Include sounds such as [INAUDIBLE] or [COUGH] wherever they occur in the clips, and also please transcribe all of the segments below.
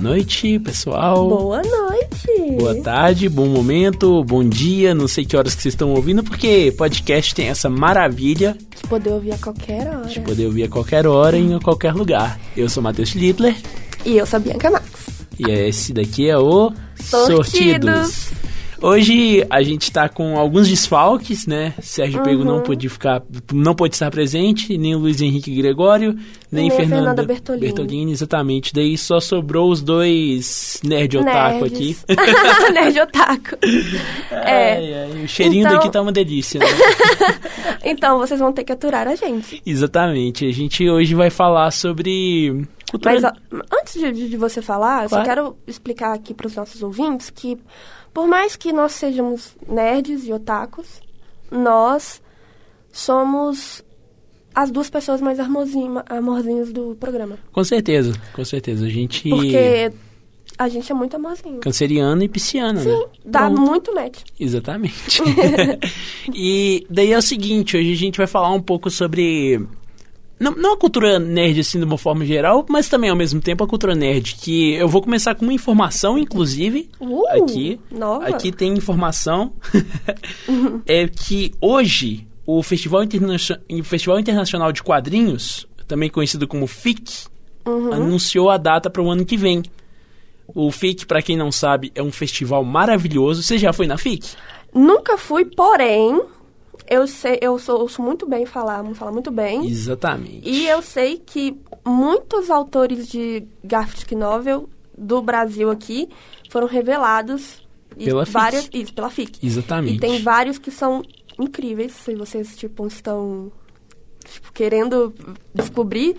Boa noite, pessoal. Boa noite. Boa tarde, bom momento, bom dia. Não sei que horas que vocês estão ouvindo, porque podcast tem essa maravilha De poder ouvir a qualquer hora. de poder ouvir a qualquer hora e em qualquer lugar. Eu sou Matheus Schlittler E eu sou a Bianca Max. e esse daqui é o Sortidos. Hoje a gente tá com alguns desfalques, né? Sérgio Pego Uhum. não pôde ficar, não pôde estar presente, nem o Luiz Henrique Gregório, nem, Nem Fernanda, Fernanda Bertolini. exatamente. Daí só sobrou os dois nerd otaku aqui. Nerds. [LAUGHS] Nerd otaku. É. Ai, ai, o cheirinho Então- daqui tá uma delícia, né? [LAUGHS] Então vocês vão ter que aturar a gente. Exatamente. A gente hoje vai falar sobre cultura. Mas antes de, de você falar, eu só Claro. quero explicar aqui para os nossos ouvintes que, por mais que nós sejamos nerds e otakus, nós somos as duas pessoas mais amorzinha- amorzinhas do programa. Com certeza, com certeza. A gente. Porque a gente é muito amorzinho. Canceriano e pisciano, né? Dá Pronto. muito match. Exatamente. [LAUGHS] [LAUGHS] e daí é o seguinte, hoje a gente vai falar um pouco sobre. Não, não a cultura nerd assim de uma forma geral, mas também ao mesmo tempo a cultura nerd. Que eu vou começar com uma informação, inclusive. Uh, aqui. nova. Aqui tem informação. [LAUGHS] é que hoje o Festival, Interna Festival Internacional de Quadrinhos, também conhecido como FIC, Uhum. anunciou a data para o ano que vem. O FIC, para quem não sabe, é um festival maravilhoso. Você já foi na FIC? Nunca fui, porém, eu sei, eu sou, ouço muito bem falar, falar muito bem. Exatamente. E eu sei que muitos autores de graphic novel do Brasil aqui foram revelados. Pela FIC. várias, Isso, pela FIC. Exatamente. E tem vários que são incríveis. Se vocês, tipo, estão tipo, querendo descobrir,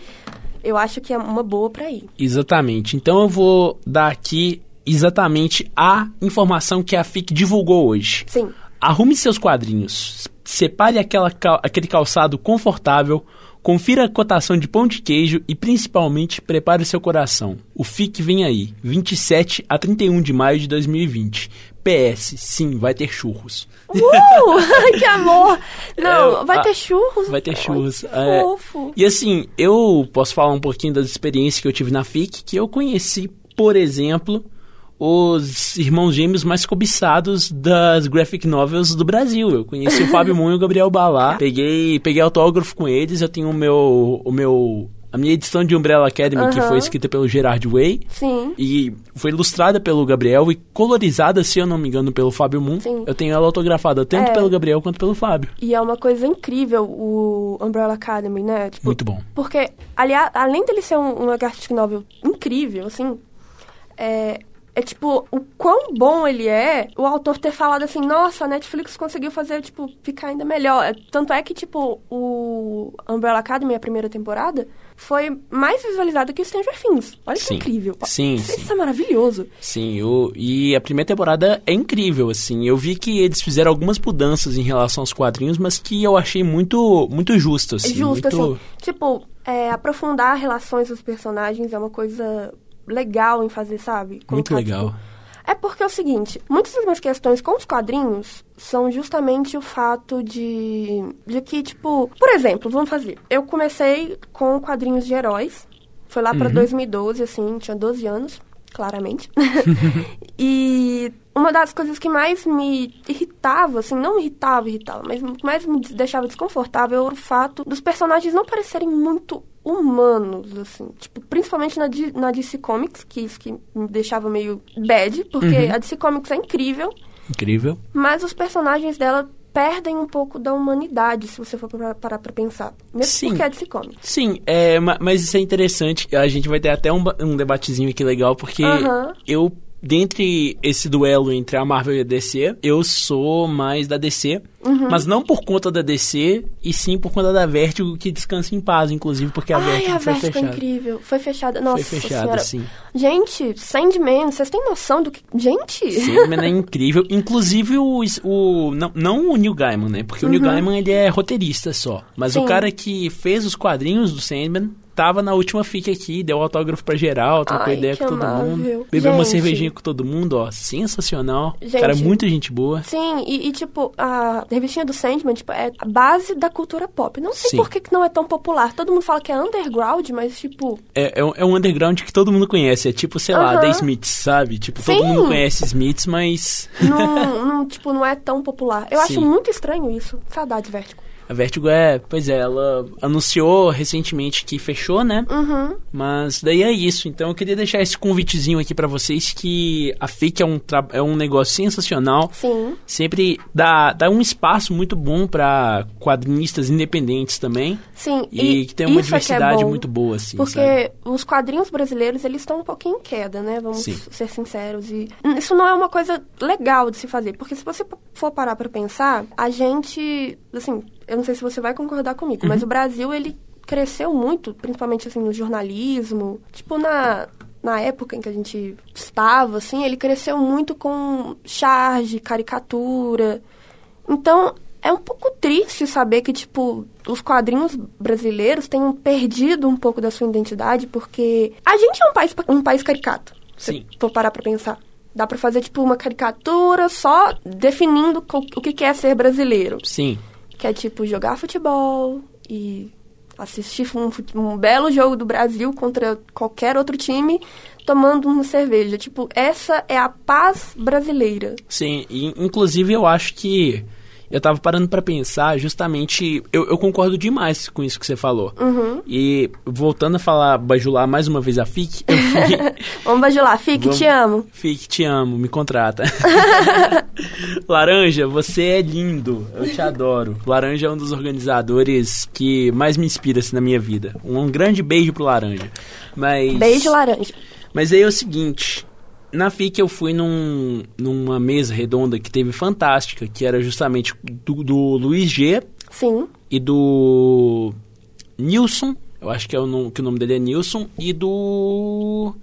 eu acho que é uma boa pra ir. Exatamente. Então eu vou dar aqui exatamente a informação que a FIC divulgou hoje. Sim. Arrume seus quadrinhos, separe aquela aquele calçado confortável, confira a cotação de pão de queijo e principalmente prepare o seu coração. O FIC vem aí, 27 a 31 de maio de 2020. PS, sim, vai ter churros. Uh! [LAUGHS] [LAUGHS] que amor! Não, É, vai a- ter churros. Vai ter churros. Ai, é. fofo. E assim, eu posso falar um pouquinho das experiências que eu tive na FIC, que eu conheci, por exemplo, os irmãos gêmeos mais cobiçados das graphic novels do Brasil. Eu conheci o [LAUGHS] Fábio Moon e o Gabriel Balá. Peguei, peguei autógrafo com eles, eu tenho o meu o meu a minha edição de Umbrella Academy, que Aham. foi escrita pelo Gerard Way. Sim. E foi ilustrada pelo Gabriel e colorizada, se eu não me engano, pelo Fábio Moon. Sim. Eu tenho ela autografada tanto É. pelo Gabriel quanto pelo Fábio. E é uma coisa incrível o Umbrella Academy, né? Tipo, Muito bom. Porque, aliás, além dele ser um, uma graphic novel incrível, assim, é, é tipo, o quão bom ele é, o autor ter falado assim, nossa, a Netflix conseguiu fazer, tipo, ficar ainda melhor. É, Tanto é que, tipo, o Umbrella Academy, a primeira temporada, foi mais visualizado que o Stranger Things. Olha que Sim. incrível. Sim, Isso, sim. é maravilhoso. Sim, o, e a primeira temporada é incrível, assim. Eu vi que eles fizeram algumas mudanças em relação aos quadrinhos, mas que eu achei muito, muito justo, assim. Justo, muito... assim. Tipo, é, aprofundar relações dos personagens é uma coisa legal em fazer, sabe? Muito Colocar, legal. tipo, É porque é o seguinte, muitas das minhas questões com os quadrinhos são justamente o fato de, de que, tipo, por exemplo, vamos fazer. Eu comecei com quadrinhos de heróis. Foi lá pra Uhum. 2012, assim, tinha 12 anos, claramente. [LAUGHS] e uma das coisas que mais me irritava, assim, não irritava, irritava, mas que mais me deixava desconfortável era o fato dos personagens não parecerem muito humanos, assim. Tipo, principalmente na, na DC Comics, que isso que me deixava meio bad, porque Uhum. a DC Comics é incrível, Incrível. mas os personagens dela perdem um pouco da humanidade, se você for parar pra pensar. Mesmo Sim. porque é DC Comics. Sim, é, ma- mas isso é interessante. A gente vai ter até um, um debatezinho aqui legal, porque eu, dentre esse duelo entre a Marvel e a DC, eu sou mais da DC. Uhum. Mas não por conta da DC, e sim por conta da Vertigo, que descansa em paz, inclusive, porque a Ai, Vertigo a foi Vertigo é fechada. incrível. Foi fechada. Nossa foi fechada, senhora. sim. Gente, Sandman, vocês têm noção do que... Gente! Sandman é incrível. Inclusive o. o não, não o Neil Gaiman, né? Porque o Neil Gaiman ele é roteirista só. Mas Uhum. Sim. o cara que fez os quadrinhos do Sandman tava na última FIC aqui, deu autógrafo pra geral, trocou Ai, ideia com todo amável. mundo. Bebeu uma Gente. cervejinha com todo mundo, ó. Sensacional. Gente. Cara, muita gente boa. Sim, e, e, tipo, a revistinha do Sandman, tipo, é a base da cultura pop. Não sei Sim. por que, que não é tão popular. Todo mundo fala que é underground, mas, tipo, É, é, um, é um underground que todo mundo conhece. É tipo, sei lá, Aham. The Smiths, sabe? Tipo, todo Sim. mundo conhece Smiths, mas não, [LAUGHS] não, tipo, não é tão popular. Eu acho Sim. muito estranho isso. Saudade, Vértigo. A Vertigo é... Pois é, ela anunciou recentemente que fechou, né? Uhum. Mas daí é isso. Então eu queria deixar esse convitezinho aqui pra vocês que a FIC é um, é um negócio sensacional. Sim. Sempre dá, dá um espaço muito bom pra quadrinistas independentes também. Sim, E, que tem uma é é diversidade bom. muito boa, assim, Porque sabe? os quadrinhos brasileiros, eles estão um pouquinho em queda, né? Vamos Sim. ser sinceros. E isso não é uma coisa legal de se fazer. Porque se você for parar pra pensar, a gente... Assim, eu não sei se você vai concordar comigo, Uhum. mas o Brasil, ele cresceu muito, principalmente, assim, no jornalismo. Tipo, na... Na época em que a gente estava, assim, ele cresceu muito com charge, caricatura. Então, é um pouco triste saber que, tipo, os quadrinhos brasileiros tenham perdido um pouco da sua identidade, porque a gente é um país, um país caricato. Sim. Se for parar pra pensar. Dá pra fazer, tipo, uma caricatura só definindo o que que é ser brasileiro. Sim. Que é, tipo, jogar futebol e assistir um, um belo jogo do Brasil contra qualquer outro time tomando uma cerveja. Tipo, essa é a paz brasileira. Sim, e, inclusive eu acho que eu tava parando pra pensar justamente, eu, eu concordo demais com isso que você falou. Uhum. E voltando a falar, bajular mais uma vez a FIC, eu [LAUGHS] fui... Vamos bajular. Fique, Vamos- te amo. FIC, te amo, me contrata. [LAUGHS] Laranja, você é lindo, eu te adoro. Laranja é um dos organizadores que mais me inspira assim, na minha vida. Um, grande beijo pro Laranja. Mas... Beijo, laranja. Mas aí é o seguinte, na FIC eu fui num, numa mesa redonda que teve fantástica, que era justamente do, do Luiz G Sim. e do Nilson, eu acho que, é o, nome- que o nome dele é Nilson, e do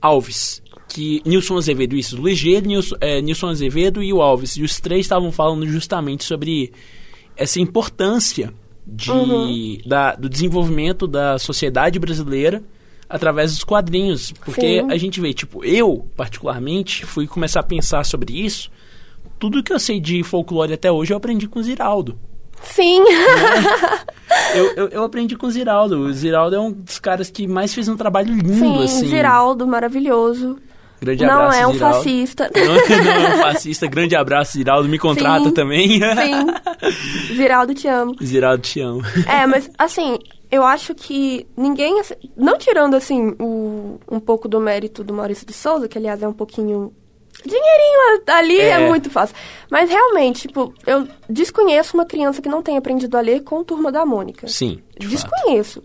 Alves. Que Nilson Azevedo, isso, Luiz G, Nilson, é, Nilson Azevedo e o Alves. E os três estavam falando justamente sobre essa importância de, Uhum. da, do desenvolvimento da sociedade brasileira através dos quadrinhos. Porque Sim. a gente vê, tipo, eu, particularmente, fui começar a pensar sobre isso. Tudo que eu sei de folclore até hoje eu aprendi com o Ziraldo. Sim. [LAUGHS] Eu, eu, eu aprendi com o Ziraldo. O Ziraldo é um dos caras que mais fez um trabalho lindo, Sim, assim. Ziraldo, maravilhoso. Grande não abraço, é um Ziraldo. fascista. [LAUGHS] Não, não é um fascista. Grande abraço, Ziraldo. Me contrata Sim, também. Sim. [LAUGHS] Ziraldo, te amo. Ziraldo, te amo. É, mas assim, eu acho que ninguém. assim, Não tirando, assim, o, um pouco do mérito do Maurício de Souza, que aliás é um pouquinho. Dinheirinho ali é. É. muito fácil. Mas realmente, tipo, eu desconheço uma criança que não tenha aprendido a ler com Turma da Mônica. Sim, de fato.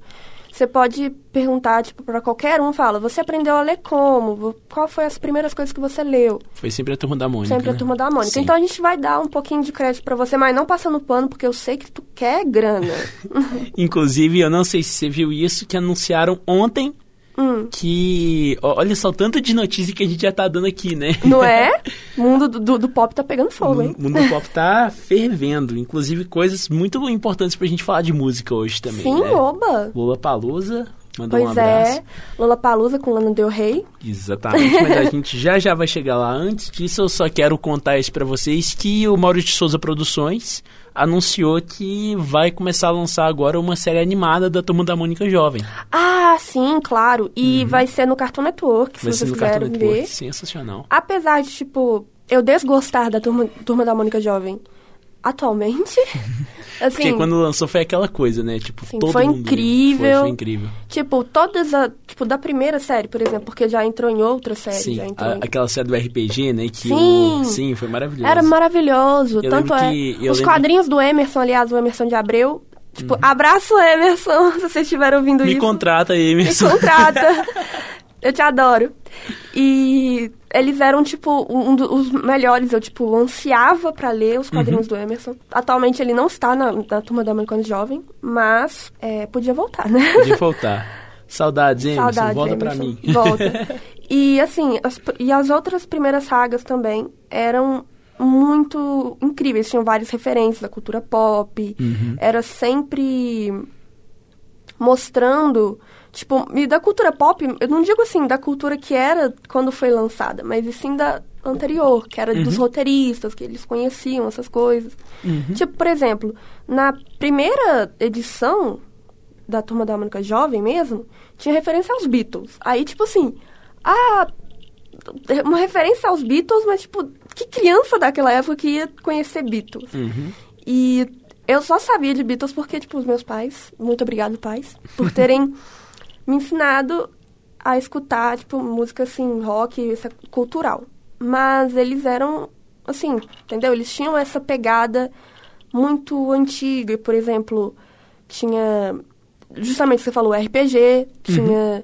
Você pode perguntar, tipo, pra qualquer um, fala, você aprendeu a ler como? Qual foi as primeiras coisas que você leu? Foi sempre a turma da Mônica. Sempre a né? turma da Mônica. Sim. Então a gente vai dar um pouquinho de crédito pra você, mas não passando pano, porque eu sei que tu quer grana. [LAUGHS] Inclusive, eu não sei se você viu isso, que anunciaram ontem Hum. que. Olha só o tanto de notícia que a gente já tá dando aqui, né? Não é? O [LAUGHS] mundo do, do- do pop tá pegando fogo, hein? O mundo do pop tá [LAUGHS] fervendo. Inclusive, coisas muito importantes pra gente falar de música hoje também. Sim, né? oba. Lula Palusa, mandou Pois um abraço. é. Lola Palusa com Lana Del Rey. Exatamente, mas a [LAUGHS] gente já já vai chegar lá. Antes disso, eu só quero contar isso pra vocês que o Maurício de Souza Produções anunciou que vai começar a lançar agora uma série animada da Turma da Mônica Jovem. Ah, sim, claro. E vai ser no Cartoon Network, se Uhum. Vai ser vocês no Cartoon quiserem Network. ver. Sensacional. Apesar de, tipo, eu desgostar da turma, turma da Mônica Jovem atualmente, [LAUGHS] assim, Porque quando lançou foi aquela coisa, né? Tipo, Sim, todo foi mundo incrível. Foi, foi incrível. tipo, todas a, tipo, da primeira série, por exemplo, porque já entrou em outra série, Sim, a- em... aquela série do RPG, né? Que Sim. O... Sim, foi maravilhoso. Era maravilhoso. Eu Tanto é. que- Os lembro- quadrinhos do Emerson, aliás, o Emerson de Abreu. Tipo, abraço, Emerson, [LAUGHS] se vocês estiverem ouvindo Uhum. Me isso. contrata aí, Me Emerson. contrata. [LAUGHS] Eu te adoro. E eles eram, tipo, um dos melhores. Eu, tipo, ansiava pra ler os Uhum. quadrinhos do Emerson. Atualmente ele não está na, na turma da quando jovem, mas é, podia voltar, né? Podia voltar. [LAUGHS] Saudades, Emerson. Saudades, Volta pra Emerson. mim. Volta. [LAUGHS] E assim, as, e as outras primeiras sagas também eram muito incríveis. Tinham várias referências da cultura pop. Uhum. Era sempre mostrando, tipo, e da cultura pop, eu não digo assim, da cultura que era quando foi lançada, mas sim da anterior, que era Uhum. dos roteiristas, que eles conheciam essas coisas. Tipo, por exemplo, na primeira edição da Turma da Mônica Jovem mesmo, tinha referência aos Beatles. Aí, tipo assim, ah, uma referência aos Beatles, mas tipo, que criança daquela época que ia conhecer Beatles? Uhum. E eu só sabia de Beatles porque, tipo, os meus pais, muito obrigado, pais, por terem [LAUGHS] me ensinado a escutar, tipo, música assim, rock, essa cultural. Mas eles eram, assim, entendeu? Eles tinham essa pegada muito antiga. Por exemplo, tinha, justamente você falou, RPG, tinha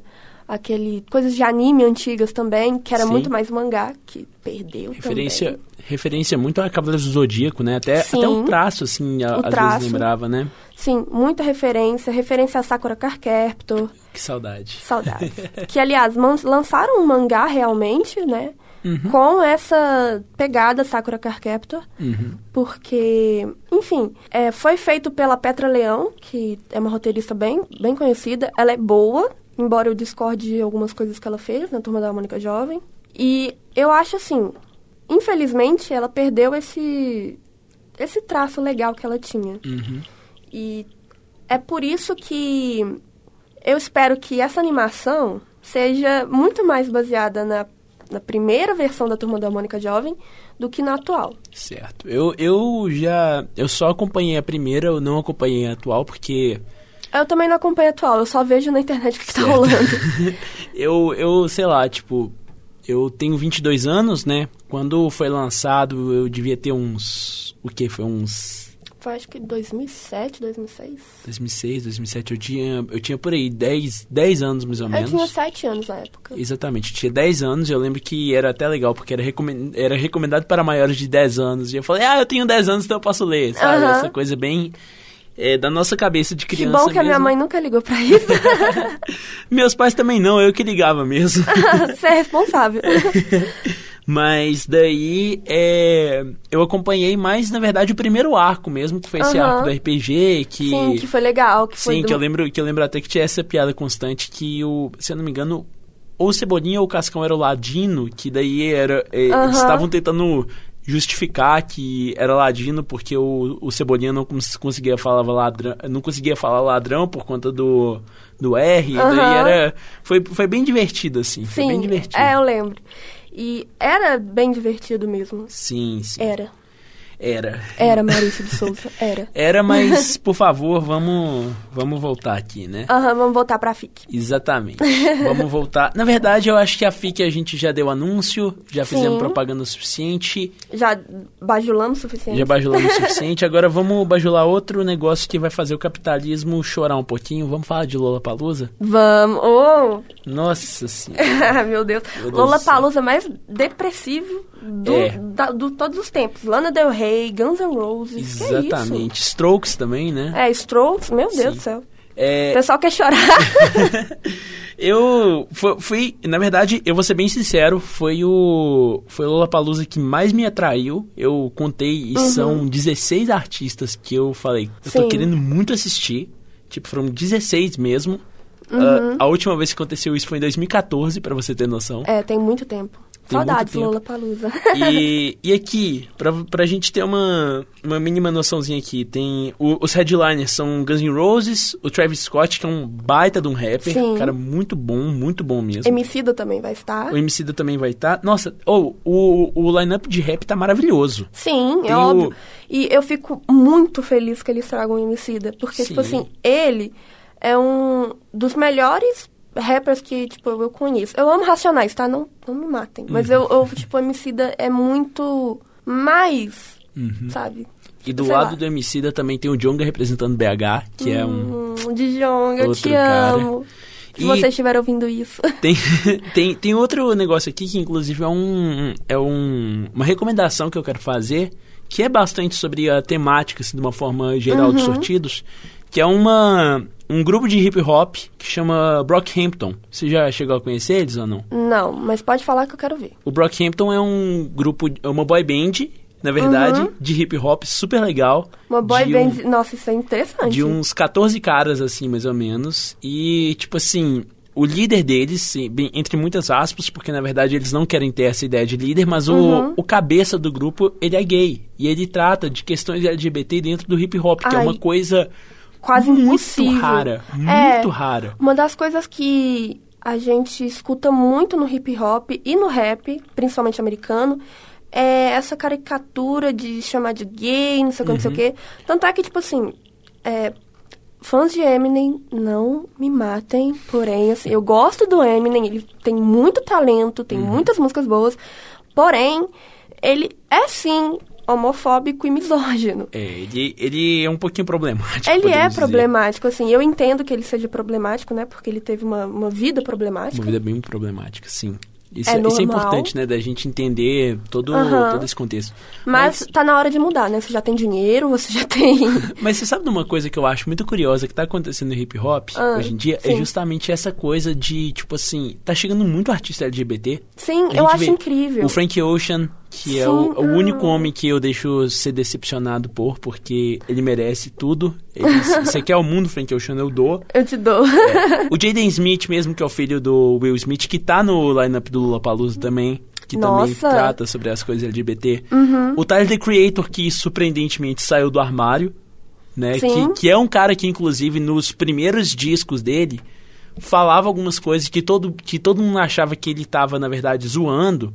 aquele, coisas de anime antigas também, que era Sim. muito mais mangá, que perdeu Referência, também. referência muito a Cavaleiros do Zodíaco, né? Até, Sim. até o traço, assim, a- O às traço. vezes lembrava, né? Sim, muita referência, referência a Sakura Card Captor, Que saudade. saudades. [LAUGHS] que, aliás, lançaram um mangá realmente, né? Uhum. Com essa pegada Sakura Card Captor. Uhum. Porque, enfim, é, foi feito pela Petra Leão, que é uma roteirista bem, bem conhecida. Ela é boa, embora eu discorde de algumas coisas que ela fez na Turma da Mônica Jovem. E eu acho assim, infelizmente, ela perdeu esse, esse traço legal que ela tinha. Uhum. E é por isso que eu espero que essa animação seja muito mais baseada na, na primeira versão da Turma da Mônica Jovem do que na atual. Certo. Eu, eu já. Eu só acompanhei a primeira, eu não acompanhei a atual, porque Eu também não acompanho atual, eu só vejo na internet o que, que tá Certo. rolando. [LAUGHS] eu, eu, sei lá, tipo, eu tenho 22 anos, né? Quando foi lançado, eu devia ter uns. O que? Foi uns. Foi acho que 2007, 2006. 2006, 2007, eu tinha, eu tinha por aí 10, 10 anos mais ou Eu menos. tinha 7 anos na época. Exatamente, eu tinha 10 anos e eu lembro que era até legal, porque era, recomen- era recomendado para maiores de 10 anos. E eu falei, ah, eu tenho 10 anos, então eu posso ler, sabe? Aham. Essa coisa bem é, da nossa cabeça de Que criança bom que a minha mesmo. mãe nunca ligou pra isso. [LAUGHS] Meus pais também não, eu que ligava mesmo. [LAUGHS] Você é responsável. [LAUGHS] Mas daí é, eu acompanhei mais, na verdade, o primeiro arco mesmo, que foi esse Aham. arco do RPG, que... Sim, que foi legal. Que foi Sim, do- que eu lembro, que eu lembro até que tinha essa piada constante que o, se eu não me engano, ou o Cebolinha ou o Cascão era o Ladino, que daí era é, Aham. eles estavam tentando justificar que era ladino porque o, o Cebolinha não cons- conseguia falar ladrão, não conseguia falar ladrão por conta do, do R, daí era foi, foi bem divertido assim, foi Sim, bem divertido. é, eu lembro. E era bem divertido mesmo. Sim, sim. Era. Era. Era, Maurício de Souza. Era. [LAUGHS] Era, mas [LAUGHS] por favor, vamos vamos voltar aqui, né? Aham, vamos voltar pra FIC. Exatamente. [LAUGHS] Vamos voltar. Na verdade, eu acho que a FIC a gente já deu anúncio, já fizemos Sim. propaganda o suficiente, Já bajulamos o suficiente. já bajulamos o suficiente. Agora vamos bajular outro negócio que vai fazer o capitalismo chorar um pouquinho. Vamos falar de Lola Palusa? Vamos. Oh! Nossa senhora. Meu Deus. Meu Deus Lola. Palusa mais depressivo do, É. da- do todos os tempos. Lana Del Rey, Guns N' Roses. é? Exatamente. Strokes também, né? É, Strokes, meu Deus Sim. do céu. O É, pessoal quer chorar. [LAUGHS] eu fu- fui, na verdade, eu vou ser bem sincero, foi o foi o Lollapalooza que mais me atraiu. Eu contei e são 16 artistas que eu falei, eu tô Uhum. Sim. querendo muito assistir. Tipo, foram 16 mesmo. Uhum. Ah, a última vez que aconteceu isso foi em 2014, pra você ter noção. é, tem muito tempo. Tem Saudades. Lola Palusa. E, [LAUGHS] e aqui, pra, pra gente ter uma, uma mínima noçãozinha aqui, tem o- os headliners são Guns N' Roses, o Travis Scott, que é um baita de um rapper, Sim. cara muito bom, muito bom mesmo. Emicida também vai estar. O Emicida também vai estar. Nossa, oh, o, o line-up de rap tá maravilhoso. Sim, Tem é o- óbvio. E eu fico muito feliz que eles tragam o Emicida. Porque, tipo Sim. assim, ele é um dos melhores rappers que, tipo, eu conheço. Eu amo Racionais, tá? Não, não me matem. Mas Uhum. eu, eu, tipo, o Emicida é muito mais, sabe? E do Sei lado lá. do Emicida também tem o Jonga representando BH, que é um... Hum, Dijon, eu te cara. amo. Se E- você estiver ouvindo isso. Tem, [LAUGHS] tem, tem outro negócio aqui que inclusive é um é um, uma recomendação que eu quero fazer, que é bastante sobre a temática, assim, de uma forma geral Uhum. dos sortidos, que é uma um grupo de hip hop que chama Brockhampton. Você já chegou a conhecer eles ou não? Não, mas pode falar que eu quero ver. O Brockhampton é um grupo, é uma boy band na verdade, de hip hop, super legal. Uma boy de um- band. Nossa, isso é interessante. de uns 14 caras, assim, mais ou menos. E, tipo assim, o líder deles, bem, entre muitas aspas, porque na verdade eles não querem ter essa ideia de líder, mas Uhum. o, o cabeça do grupo, ele é gay. E ele trata de questões LGBT dentro do hip hop, que é Ai, uma coisa Quase muito impossível. rara. Muito É. rara. Uma das coisas que a gente escuta muito no hip hop e no rap, principalmente americano, é essa caricatura de chamar de gay, não sei o que, não sei o quê. Tanto é que, tipo assim, é, fãs de Eminem não me matem, porém, assim, eu gosto do Eminem, ele tem muito talento, tem muitas músicas boas, porém, ele é sim homofóbico e misógino. É, ele, ele é um pouquinho problemático. Ele é dizer. problemático, assim. Eu entendo que ele seja problemático, né? Porque ele teve uma, uma vida Uma problemática. vida bem problemática, sim. Isso É é, isso é importante, né? Da gente entender todo, Aham. todo esse contexto. Mas, tá na hora de mudar, né? Você já tem dinheiro, você já tem. [LAUGHS] Mas você sabe de uma coisa que eu acho muito curiosa que tá acontecendo no hip hop Ah, hoje em dia? É sim. justamente essa coisa de, tipo assim, tá chegando muito artista LGBT. Sim, eu acho incrível. O Frank Ocean, que é o, o único homem que eu deixo ser decepcionado por, porque ele merece tudo. Você quer o mundo, Frank Ocean, eu dou. Eu te dou. O Jaden Smith mesmo, que é o filho do Will Smith, que tá no lineup do Lollapalooza também, que também Nossa. Uhum. trata sobre as coisas LGBT. O Tyler, The Creator, que surpreendentemente saiu do armário, né? Que, que é um cara que, inclusive, nos primeiros discos dele, falava algumas coisas que todo, que todo mundo achava que ele tava, na verdade, zoando.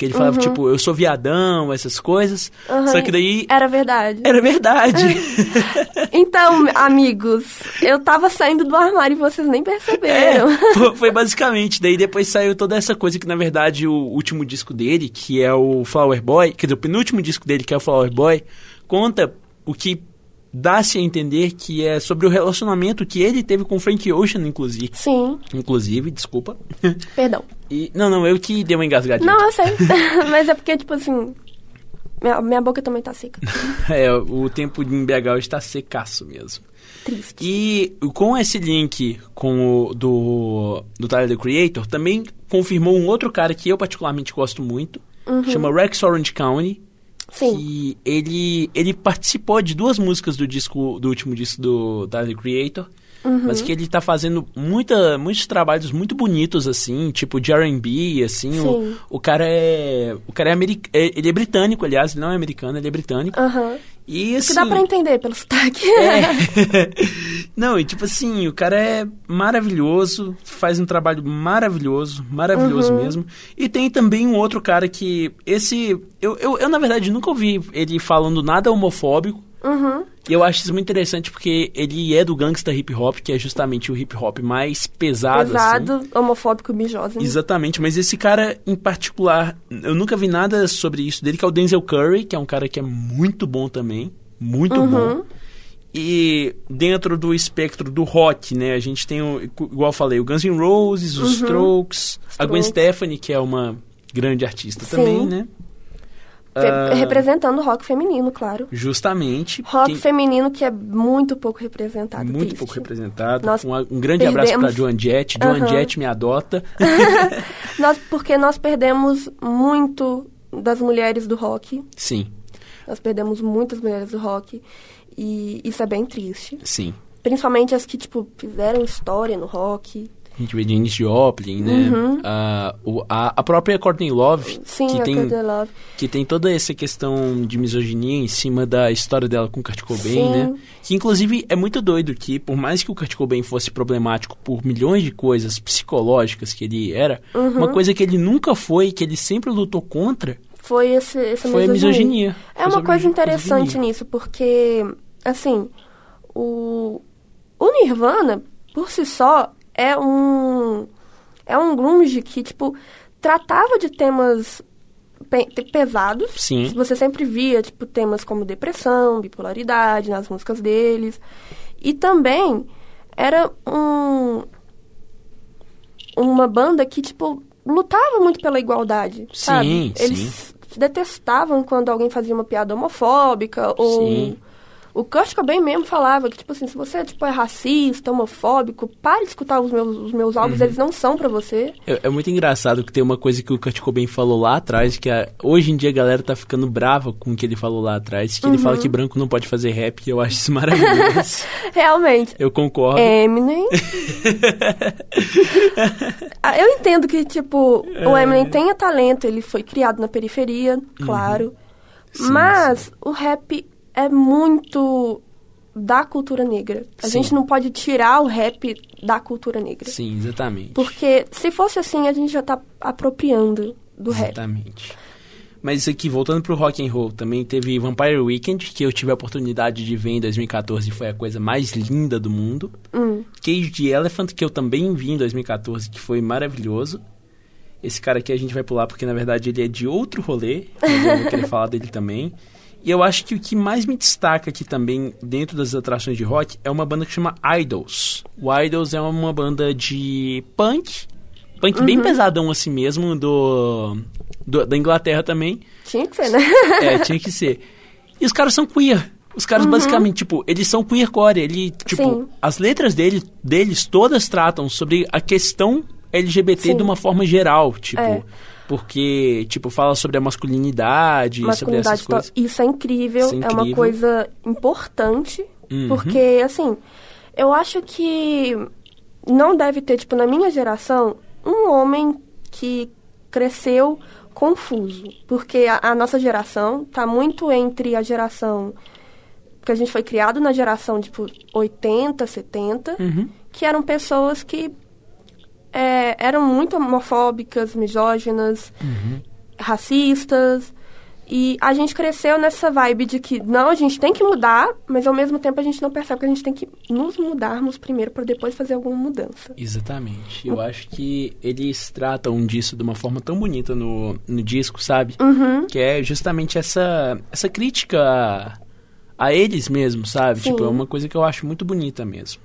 Que ele falava, tipo, eu sou viadão, essas coisas. Uhum. Só que daí Era verdade. era verdade. [LAUGHS] Então, amigos, eu tava saindo do armário e vocês nem perceberam. É, foi, [LAUGHS] foi basicamente. Daí depois saiu toda essa coisa que, na verdade, o último disco dele, que é o Flower Boy, quer dizer, o penúltimo disco dele, que é o Flower Boy, conta o que dá-se a entender que é sobre o relacionamento que ele teve com o Frank Ocean, inclusive. Sim, Inclusive, desculpa. [LAUGHS] perdão. E, não, não, eu que dei uma engasgadinha. Não, eu [LAUGHS] sei. [LAUGHS] Mas é porque, tipo assim. Minha, minha boca também tá seca. É, o tempo de BH está secaço mesmo. Triste. E com esse link com o do, do Tyler, The Creator, também confirmou um outro cara que eu particularmente gosto muito, chama Rex Orange County, Sim. que ele, ele participou de duas músicas do disco do último disco do Tyler, The Creator, mas que ele tá fazendo muita, muitos trabalhos muito bonitos, assim, tipo de R&B, assim, Sim. o, o cara é... O cara é, americ, é- ele é britânico, aliás, ele não é americano, ele é britânico. Aham. E assim... Que dá pra entender pelo sotaque. É. [LAUGHS] Não, e tipo assim, o cara é maravilhoso, faz um trabalho maravilhoso, maravilhoso Uhum. mesmo. E tem também um outro cara que. Esse. Eu, eu, eu, na verdade, nunca ouvi ele falando nada homofóbico. Uhum. E eu acho isso muito interessante porque ele é do gangsta hip hop, que é justamente o hip hop mais pesado. assim. Pesado, homofóbico, mijoso. Exatamente, mas esse cara em particular, eu nunca vi nada sobre isso dele, que é o Denzel Curry, que é um cara que é muito bom também, muito Uhum. bom. E dentro do espectro do rock, né, a gente tem, o, igual eu falei, o Guns N' Roses, os Strokes, a Gwen Uhum. Strokes. Stefani, que é uma grande artista Sim. também, né? Fe- Ah, Representando o rock feminino, claro. Justamente. Rock quem- feminino que é muito pouco representado. muito triste. pouco representado. Nós Um, um grande abraço para perdemos- Joan Jett. Joan Aham. Jett me adota. [LAUGHS] Nós, porque nós perdemos muito das mulheres do rock. sim, Nós perdemos muitas mulheres do rock. E isso é bem triste. sim. Principalmente as que, tipo, fizeram história no rock. A gente vê Janis Joplin, né? Ah, o- a, a própria Courtney Love, Uhum. Sim, que, a tem, Courtney Love. que tem toda essa questão de misoginia em cima da história dela com o Kurt Cobain, Sim. né? Que inclusive é muito doido que, por mais que o Kurt Cobain fosse problemático por milhões de coisas psicológicas que ele era, Uhum. uma coisa que ele nunca foi, que ele sempre lutou contra, Foi esse, essa foi a misoginia. É Foi uma coisa misoginia. interessante nisso, porque, assim, o, o Nirvana, por si só, é um. É um grunge que, tipo, tratava de temas pe- pesados. Sim. Você sempre via, tipo, temas como depressão, bipolaridade nas músicas deles. E também era um. Uma banda que, tipo, lutava muito pela igualdade. sabe? Sim, Eles detestavam quando alguém fazia uma piada homofóbica ou, Sim. O Kurt Cobain mesmo falava que, tipo assim, se você tipo, é racista, homofóbico, pare de escutar os meus, os meus álbuns, eles não são pra você. É, é muito engraçado que tem uma coisa que o Kurt Cobain falou lá atrás, que a- hoje em dia a galera tá ficando brava com o que ele falou lá atrás, que ele fala que branco não pode fazer rap, e eu acho isso maravilhoso. [LAUGHS] Realmente. eu concordo. Eminem. [LAUGHS] Ah, Eu entendo que, tipo, o Eminem tenha talento, ele foi criado na periferia, claro. Sim, mas o rap é muito da cultura negra. A Sim. gente não pode tirar o rap da cultura negra. Sim, exatamente. Porque se fosse assim, a gente já tá apropriando do rap. Exatamente. Mas isso aqui, voltando pro rock and roll, também teve Vampire Weekend, que eu tive a oportunidade de ver em 2014 e foi a coisa mais linda do mundo. Hum. Cage the Elephant, que eu também vi em 2014, que foi maravilhoso. Esse cara aqui a gente vai pular porque, na verdade, ele é de outro rolê. mas Eu vou querer [LAUGHS] falar dele também. E eu acho que o que mais me destaca aqui também, dentro das atrações de rock, é uma banda que chama Idols. O Idols é uma banda de punk. Punk bem pesadão assim mesmo, do, do- da Inglaterra também. Tinha que ser, né? É, tinha que ser. E os caras são queer. Os caras basicamente, tipo, eles são queercore. Ele, tipo, Sim. as letras dele, deles todas tratam sobre a questão LGBT Sim. de uma forma geral, tipo, É. porque, tipo, fala sobre a masculinidade, sobre essas Masculinidade, coisas. isso é incrível, Isso é é uma incrível. coisa importante, Uhum. porque, assim, eu acho que não deve ter, tipo, na minha geração, um homem que cresceu confuso, porque a, a nossa geração tá muito entre a geração que a gente foi criado na geração, tipo, 80, 70, Uhum. que eram pessoas que é, eram muito homofóbicas, misóginas, racistas. E a gente cresceu nessa vibe de que não, a gente tem que mudar, mas ao mesmo tempo a gente não percebe que a gente tem que nos mudarmos primeiro para depois fazer alguma mudança. Exatamente. Eu acho que eles tratam disso de uma forma tão bonita no, no disco, sabe? Uhum. Que é justamente essa, essa crítica a, a eles mesmos, sabe? Sim. Tipo, é uma coisa que eu acho muito bonita mesmo.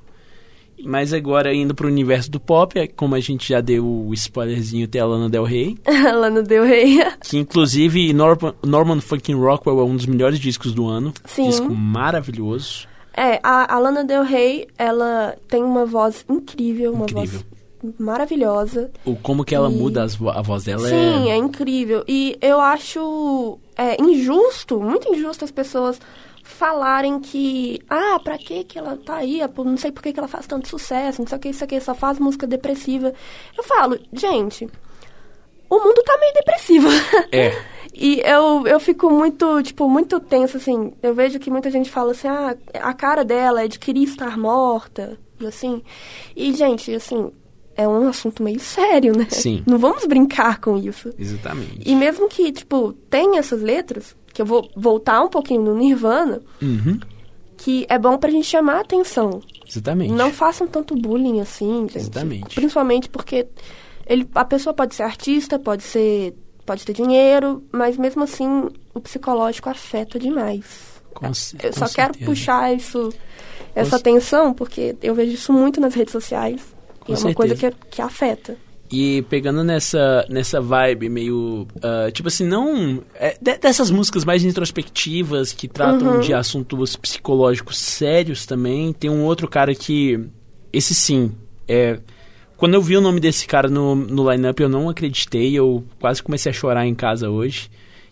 Mas agora, indo pro universo do pop, é como a gente já deu o spoilerzinho, tem a Lana Del Rey. [LAUGHS] Lana Del Rey. Que, inclusive, Norman, Norman Fucking Rockwell é um dos melhores discos do ano. Sim. Disco maravilhoso. É, a, a Lana Del Rey, ela tem uma voz incrível, uma Incrível. voz maravilhosa. O, como que ela E- muda as a voz dela Sim, é... é incrível. E eu acho é, injusto, muito injusto as pessoas falarem que, ah, pra que que ela tá aí? Não sei por que que ela faz tanto sucesso, não sei o que, isso aqui, só faz música depressiva. Eu falo, gente, o mundo tá meio depressivo. É. [LAUGHS] E eu, eu fico muito, tipo, muito tensa, assim. Eu vejo que muita gente fala assim, ah, a cara dela é de querer estar morta, e assim. E, gente, assim, é um assunto meio sério, né? Sim. Não vamos brincar com isso. Exatamente. E mesmo que, tipo, tenha essas letras, que eu vou voltar um pouquinho no Nirvana, Uhum. que é bom pra gente chamar a atenção. Exatamente. Não façam tanto bullying assim, gente. Exatamente. Principalmente porque ele, a pessoa pode ser artista, pode ser. pode ter dinheiro, mas mesmo assim o psicológico afeta demais. Com Eu com só quero certeza. puxar isso, essa Com- atenção, porque eu vejo isso muito nas redes sociais. E é uma coisa certeza. que, que afeta. E pegando nessa, nessa vibe meio. ah, tipo assim, não. é, de- dessas músicas mais introspectivas que tratam Uhum. de assuntos psicológicos sérios também. Tem um outro cara que. Esse sim. É, quando eu vi o nome desse cara no, no line-up, eu não acreditei. Eu quase comecei a chorar em casa hoje.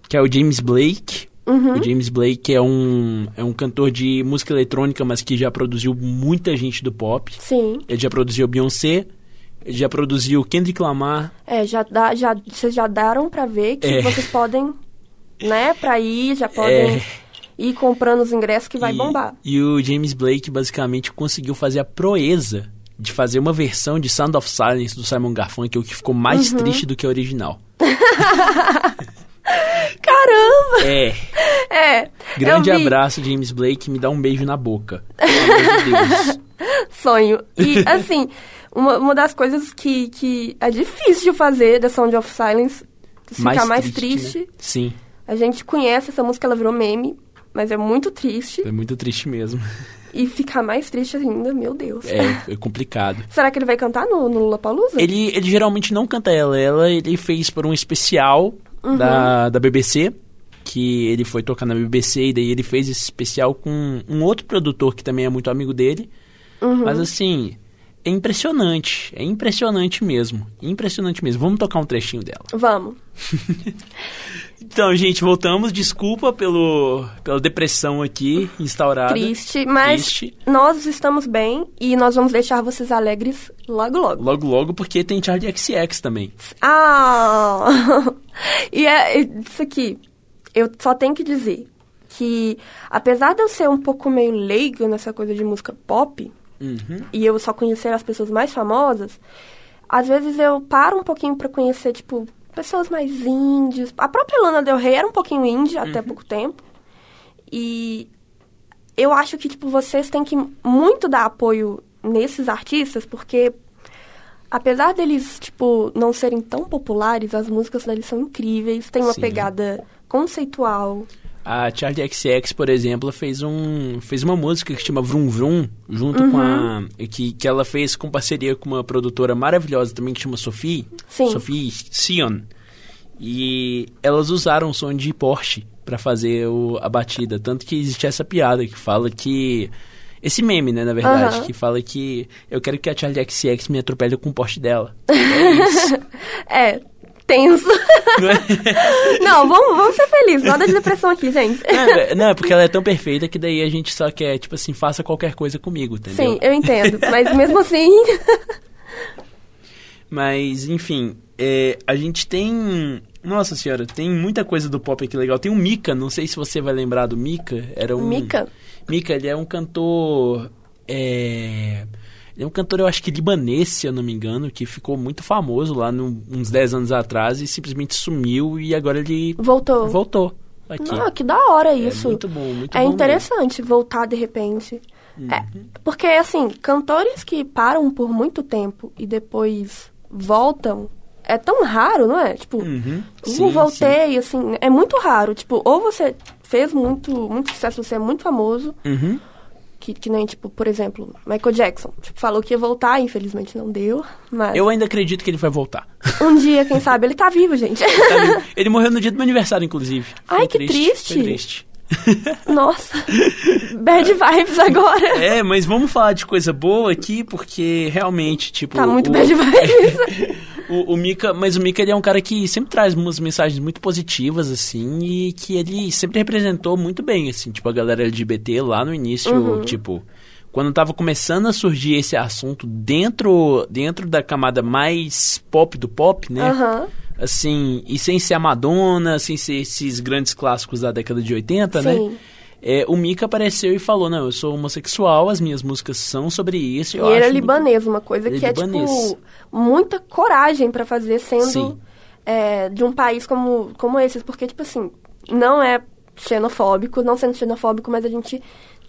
Que é o James Blake. Uhum. O James Blake é um, é um cantor de música eletrônica, mas que já produziu muita gente do pop. Sim. Ele já produziu Beyoncé, já produziu Kendrick Lamar. É, já dá, já, vocês já deram pra ver que É. vocês podem, né, pra ir, já podem É. ir comprando os ingressos que vai e, bombar. E o James Blake basicamente conseguiu fazer a proeza de fazer uma versão de Sound of Silence do Simon Garfunkel que ficou mais Uhum. triste do que a original. [LAUGHS] Caramba! É, É. grande abraço, James Blake, me dá um beijo na boca. Pelo amor de Deus. [LAUGHS] Sonho. E, assim, uma, uma das coisas que, que é difícil de fazer da Sound of Silence, ficar mais triste. né? Sim, A gente conhece essa música, ela virou meme, mas é muito triste. é muito triste mesmo. E ficar mais triste ainda, meu Deus. É, é complicado. [LAUGHS] Será que ele vai cantar no, no Lollapalooza? Ele, ele geralmente não canta ela, ela ele fez por um especial Uhum. da, da BBC. que ele foi tocar na BBC e daí ele fez esse especial com um outro produtor que também é muito amigo dele. Uhum. Mas assim, é impressionante, é impressionante mesmo, impressionante mesmo. Vamos tocar um trechinho dela. Vamos. [LAUGHS] Então, gente, voltamos. Desculpa pelo, pela depressão aqui instaurada. Triste, mas Triste. nós estamos bem e nós vamos deixar vocês alegres logo logo. Logo, logo, porque tem Charlie XX também. Ah! [LAUGHS] e é isso aqui. Eu só tenho que dizer que, apesar de eu ser um pouco meio leigo nessa coisa de música pop, Uhum. e eu só conhecer as pessoas mais famosas, às vezes eu paro um pouquinho pra conhecer, tipo, pessoas mais indies. A própria Lana Del Rey era um pouquinho indie até pouco tempo. E eu acho que, tipo, vocês têm que muito dar apoio nesses artistas, porque apesar deles, tipo, não serem tão populares, as músicas deles são incríveis, tem uma Sim. pegada conceitual. A Charlie XX, por exemplo, fez, um, fez uma música que chama Vrum Vrum, junto com a. Que, que ela fez com parceria com uma produtora maravilhosa também que chama Sophie. Sim. Sophie Sion. E elas usaram o som de Porsche pra fazer o, a batida. Tanto que existe essa piada que fala que. Esse meme, né, na verdade, Aham. que fala que eu quero que a Charlie XX me atropele com o Porsche dela. [LAUGHS] É isso. É, tenso. [LAUGHS] Não vamos, vamos ser felizes, nada de depressão aqui, gente. Não, é- não, é porque ela é tão perfeita que daí a gente só quer, tipo assim, faça qualquer coisa comigo, entendeu? Sim, eu entendo, mas mesmo assim. [LAUGHS] Mas, enfim, é, a gente tem. Nossa senhora, tem muita coisa do pop aqui legal. Tem o Mika, não sei se você vai lembrar do Mika. Era um. Mika? Mika, ele é um cantor. É. Ele é um cantor, eu acho que libanês, se eu não me engano, que ficou muito famoso lá no- uns 10 anos atrás e simplesmente sumiu e agora ele Voltou. voltou aqui. Não, que da hora isso. É muito bom, muito É bom. mesmo. interessante voltar de repente. É, Uhum. porque, assim, cantores que param por muito tempo e depois voltam, é tão raro, não é? Tipo, Uhum. um Sim, voltei, assim, é muito raro. Tipo, ou você fez muito, muito sucesso, você é muito famoso, sim. Uhum. Que, que nem, tipo, por exemplo, Michael Jackson. Tipo, falou que ia voltar, infelizmente não deu, mas Eu ainda acredito que ele vai voltar. um dia, quem [LAUGHS] sabe, ele tá vivo, gente. Tá vendo? ele morreu no dia do meu aniversário, inclusive. Foi Ai, que triste. Foi triste. [LAUGHS] Nossa, bad vibes agora. É, mas vamos falar de coisa boa aqui, porque realmente, tipo. Tá muito o, bad vibes. [LAUGHS] o, o Mika, mas o Mika ele é um cara que sempre traz umas mensagens muito positivas, assim, e que ele sempre representou muito bem, assim, tipo, a galera LGBT lá no início, Uhum. tipo. Quando tava começando a surgir esse assunto dentro, dentro da camada mais pop do pop, né? Aham. Assim, e sem ser a Madonna, sem ser esses grandes clássicos da década de 80, né? É, o Mika apareceu e falou: Não, eu sou homossexual, as minhas músicas são sobre isso. E Eu ele é acho muito- libanês, uma coisa Ele que é é, libanês. tipo, muita coragem pra fazer sendo é, de um país como, como esse. Porque, tipo assim, não é xenofóbico, não sendo xenofóbico, mas a gente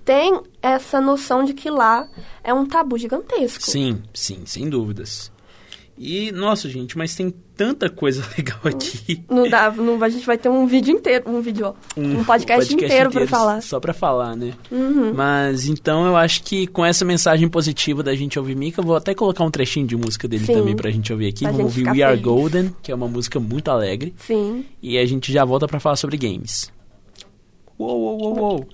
tem essa noção de que lá é um tabu gigantesco. Sim, sim, sem dúvidas. E, nossa, gente, mas tem tanta coisa [LAUGHS] legal aqui. Não dá, não, a gente vai ter um vídeo inteiro, um vídeo, ó, um, podcast, inteiro pra falar. Uhum. Só pra falar, né? Mas então eu acho que com essa mensagem positiva da gente ouvir Mika, vou até colocar um trechinho de música dele Sim. também pra gente ouvir aqui. Pra Vamos ouvir We Are feliz. Golden, que é uma música muito alegre. Sim. E a gente já volta pra falar sobre games. Uou, uou, uou, uou.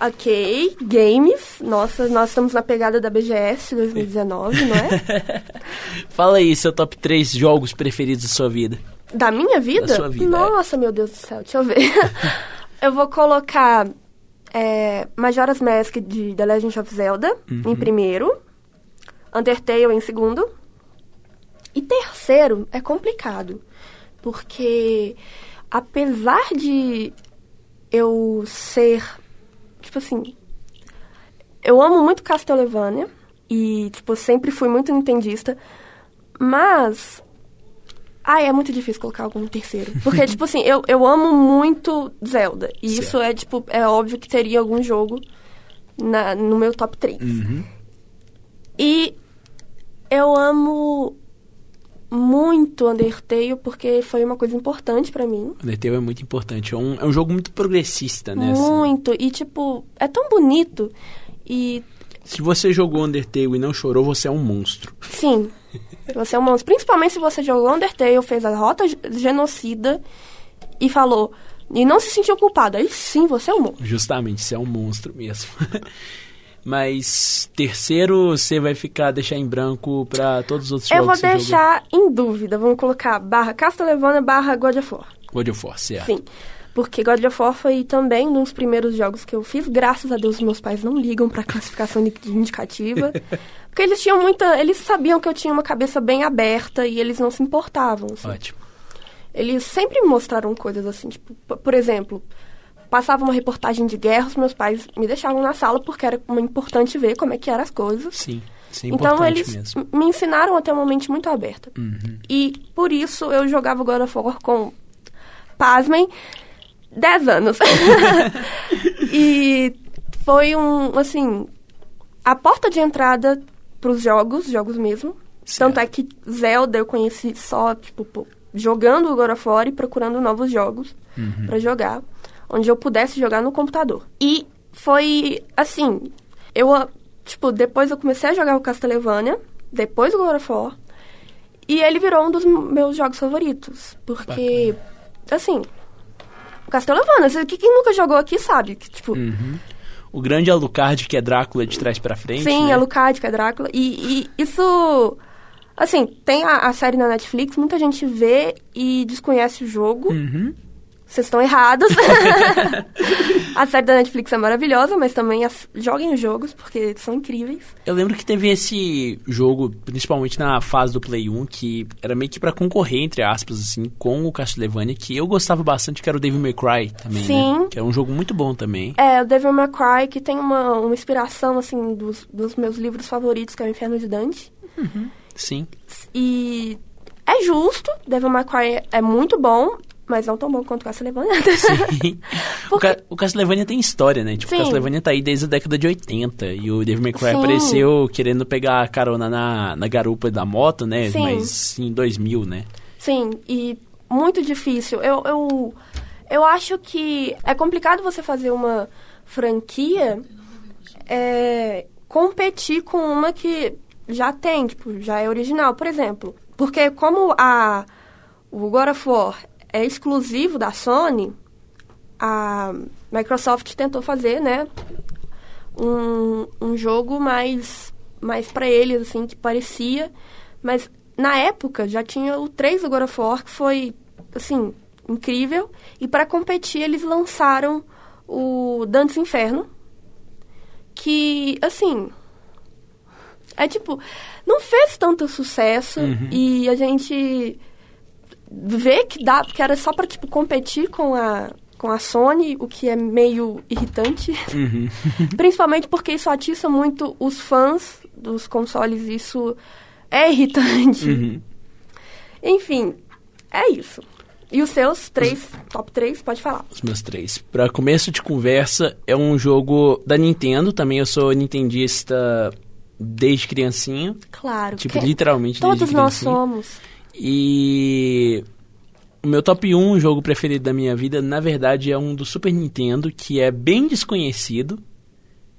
Ok, games. Nossa, nós estamos na pegada da BGS 2019, não é? [LAUGHS] Fala aí, seu top 3 jogos preferidos da sua vida. Da minha vida? Da sua vida, é. Nossa, meu Deus do céu, deixa eu ver. [LAUGHS] eu vou colocar é, Majora's Mask de The Legend of Zelda Uhum. em primeiro, Undertale em segundo. E terceiro é complicado, porque apesar de eu ser, tipo assim, eu amo muito Castlevania e, tipo, sempre fui muito nintendista, mas Ai, é muito difícil colocar algum terceiro. Porque, [LAUGHS] tipo assim, eu, eu amo muito Zelda. E Certo. isso é, tipo, é óbvio que teria algum jogo na, no meu top 3. Uhum. E eu amo muito Undertale porque foi uma coisa importante pra mim. Undertale é muito importante. É um, é um jogo muito progressista, né? assim. Muito. E, tipo, é tão bonito. E, Se você jogou Undertale e não chorou, você é um monstro. sim, [LAUGHS] você é um monstro. Principalmente se você jogou Undertale, fez a rota ge- genocida e falou: E não se sentiu culpado. Aí sim, você é um monstro. Justamente, você é um monstro mesmo. [LAUGHS] Mas terceiro, você vai ficar deixar em branco para todos os outros Eu jogos vou que você jogou? deixar em dúvida. Vamos colocar barra Castlevania barra God of War. God of War, certo. Sim. Porque God of War foi também um dos primeiros jogos que eu fiz. Graças a Deus, meus pais não ligam pra classificação indi- [LAUGHS] indicativa. porque eles tinham muita. Eles sabiam que eu tinha uma cabeça bem aberta e eles não se importavam. assim. Ótimo. Eles sempre me mostraram coisas assim, tipo, por exemplo, passava uma reportagem de guerra, os meus pais me deixavam na sala porque era importante ver como é que eram as coisas. Sim, é então eles mesmo. me ensinaram a ter uma mente muito aberta. Uhum. E por isso eu jogava God of War com, pasmem, 10 anos. [LAUGHS] e foi um, assim, a porta de entrada pros jogos, jogos mesmo. Certo. Tanto é que Zelda eu conheci só, tipo, jogando o God of War e procurando novos jogos Uhum. pra jogar, onde eu pudesse jogar no computador. E foi assim, eu, ah, tipo, depois eu comecei a jogar o Castlevania, depois o God of War, e ele virou um dos meus jogos favoritos, porque, assim, o Castlevania, você- que- quem nunca jogou aqui sabe, que, tipo, Uhum. O grande Alucard, que é Drácula de trás pra frente. Sim, né? Alucard, que é Drácula. E, e isso. Assim, tem a, a série na Netflix, muita gente vê e desconhece o jogo. Uhum. Vocês estão errados. [LAUGHS] a série da Netflix é maravilhosa, mas também as- joguem os jogos, porque são incríveis. Eu lembro que teve esse jogo, principalmente na fase do Play 1, que era meio que pra concorrer, entre aspas, assim, com o Castlevania, que eu gostava bastante, que era o Devil May Cry também, Sim. né? Que era um jogo muito bom também. É, o Devil May Cry, que tem uma, uma inspiração, assim, dos, dos meus livros favoritos, que é o Inferno de Dante. Sim. E é justo, Devil May Cry é muito bom, mas não tão bom quanto o Castlevania. Sim. [LAUGHS] o, Porque- Ca- o Castlevania tem história, né? Tipo, o Sim. Castlevania tá aí desde a década de 80 e o Devil May Cry Sim. apareceu querendo pegar carona na, na garupa da moto, né? Sim. Mas em 2000, né? Sim, e muito difícil. Eu, eu, eu acho que é complicado você fazer uma franquia é, competir com uma que já tem, tipo, já é original. Por exemplo, porque como a, o God of War é exclusivo da Sony, a Microsoft tentou fazer, né, um, um jogo mais, mais para eles, assim, que parecia. Mas na época já tinha o 3 do God of War, que foi, assim, incrível. E para competir, eles lançaram o Dantes Inferno, que, assim. É tipo, não fez tanto sucesso Uhum. e a gente vê que dá, que era só pra, tipo, competir com a, com a Sony, o que é meio irritante. Uhum. [LAUGHS] Principalmente porque isso atiça muito os fãs dos consoles, isso é irritante. Uhum. Enfim, é isso. E os seus três, top 3, pode falar. Os meus três. Pra começo de conversa, é um jogo da Nintendo. Também eu sou nintendista desde criancinha. Claro. Tipo, que literalmente todos desde nós criancinha. somos. E o meu top 1 jogo preferido da minha vida, na verdade, é um do Super Nintendo, que é bem desconhecido